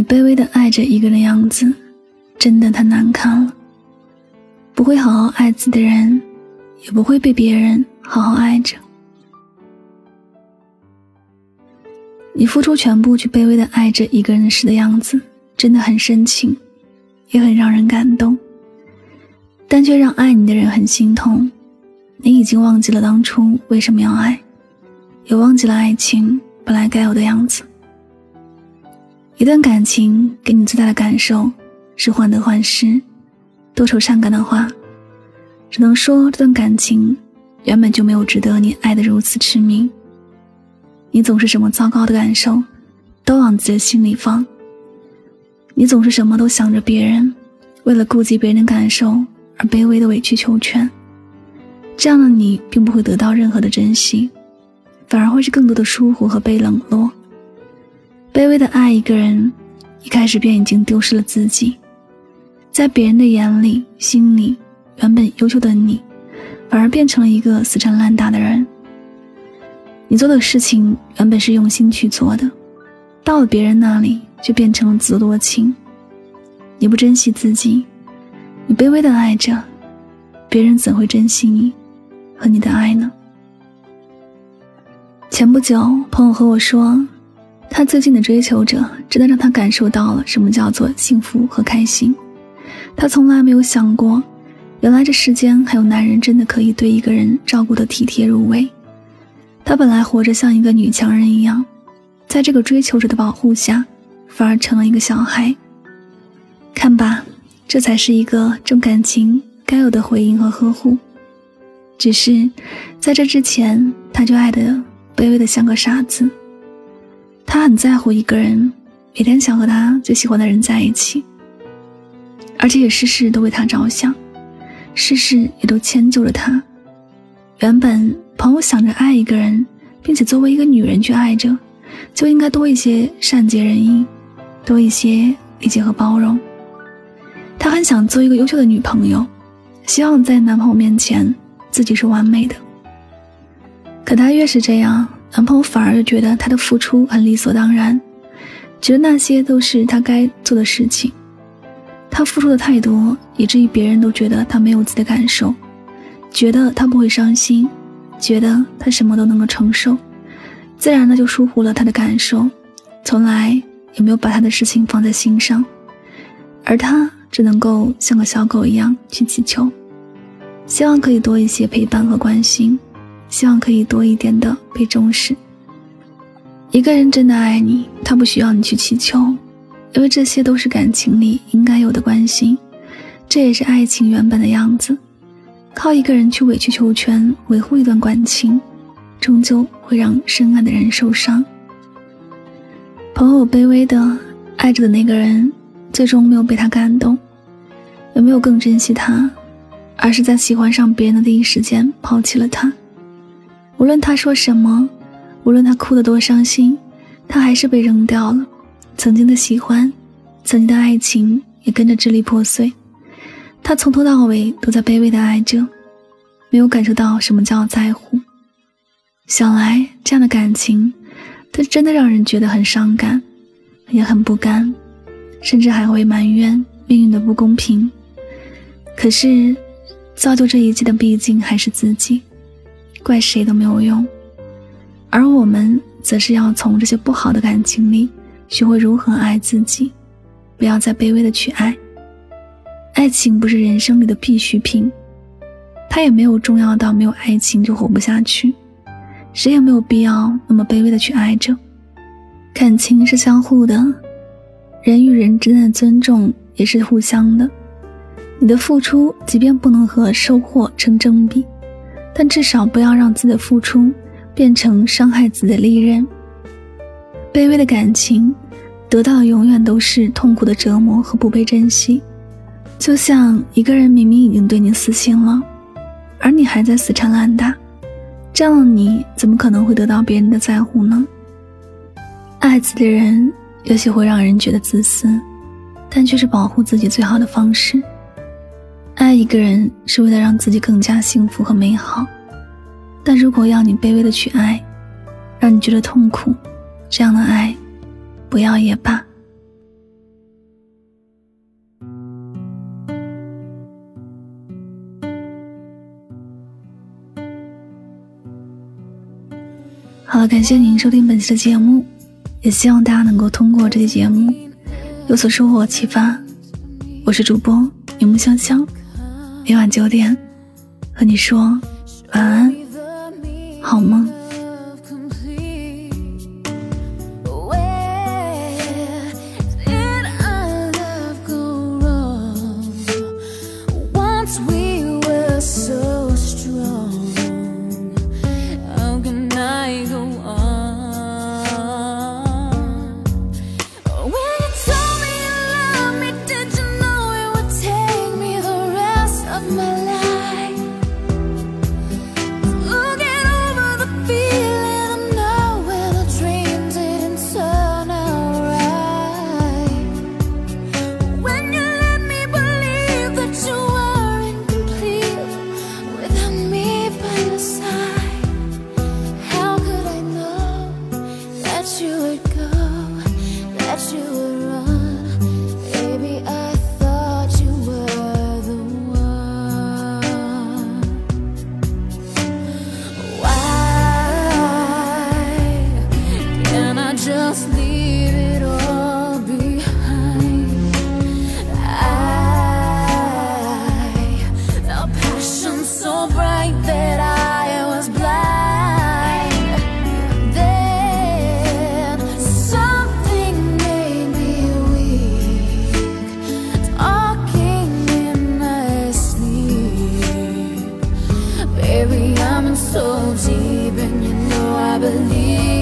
你卑微的爱着一个人的样子，真的太难看了。不会好好爱自己的人，也不会被别人好好爱着。你付出全部去卑微的爱着一个人时的样子，真的很深情，也很让人感动。但却让爱你的人很心痛。你已经忘记了当初为什么要爱，也忘记了爱情本来该有的样子。一段感情给你最大的感受是患得患失、多愁善感的话，只能说这段感情原本就没有值得你爱得如此痴迷。你总是什么糟糕的感受都往自己的心里放，你总是什么都想着别人，为了顾及别人的感受而卑微的委曲求全。这样的你并不会得到任何的珍惜，反而会是更多的疏忽和被冷落。卑微的爱一个人，一开始便已经丢失了自己，在别人的眼里、心里，原本优秀的你，反而变成了一个死缠烂打的人。你做的事情原本是用心去做的，到了别人那里就变成了自作多情。你不珍惜自己，你卑微的爱着，别人怎会珍惜你和你的爱呢？前不久，朋友和我说，他最近的追求者真的让他感受到了什么叫做幸福和开心。他从来没有想过，原来这世间还有男人真的可以对一个人照顾得体贴入微。他本来活着像一个女强人一样，在这个追求者的保护下，反而成了一个小孩。看吧，这才是一个重感情该有的回应和呵护。只是在这之前，他就爱的卑微的像个傻子。他很在乎一个人，每天想和他最喜欢的人在一起，而且也事事都为他着想，事事也都迁就着他。原本朋友想着爱一个人，并且作为一个女人去爱着，就应该多一些善解人意，多一些理解和包容。她很想做一个优秀的女朋友，希望在男朋友面前自己是完美的。可她越是这样，男朋友反而觉得她的付出很理所当然，觉得那些都是她该做的事情。她付出的太多，以至于别人都觉得她没有自己的感受。觉得他不会伤心，觉得他什么都能够承受，自然的就疏忽了他的感受，从来也没有把他的事情放在心上，而他只能够像个小狗一样去乞求，希望可以多一些陪伴和关心，希望可以多一点的被重视。一个人真的爱你，他不需要你去祈求，因为这些都是感情里应该有的关心，这也是爱情原本的样子。靠一个人去委曲求全维护一段感情，终究会让深爱的人受伤。朋友卑微的爱着的那个人，最终没有被他感动，也没有更珍惜他，而是在喜欢上别人的第一时间抛弃了他。无论他说什么，无论他哭得多伤心，他还是被扔掉了。曾经的喜欢，曾经的爱情，也跟着支离破碎。他从头到尾都在卑微的爱着，没有感受到什么叫在乎。想来这样的感情，它真的让人觉得很伤感，也很不甘，甚至还会埋怨命运的不公平。可是，造就这一切的毕竟还是自己，怪谁都没有用。而我们，则是要从这些不好的感情里，学会如何爱自己，不要再卑微的去爱。爱情不是人生里的必需品，它也没有重要到没有爱情就活不下去。谁也没有必要那么卑微的去爱着。感情是相互的，人与人之间的尊重也是互相的。你的付出即便不能和收获成正比，但至少不要让自己的付出变成伤害自己的利刃。卑微的感情，得到的永远都是痛苦的折磨和不被珍惜。就像一个人明明已经对你死心了，而你还在死缠烂打，这样的你怎么可能会得到别人的在乎呢？爱自己的人也许会让人觉得自私，但却是保护自己最好的方式。爱一个人是为了让自己更加幸福和美好。但如果要你卑微的去爱让你觉得痛苦这样的爱不要也罢。好了感谢您收听本期的节目也希望大家能够通过这期节目有所收获启发。我是主播柠檬香香。每晚九点和你说晚安好梦。baby, you know I believe.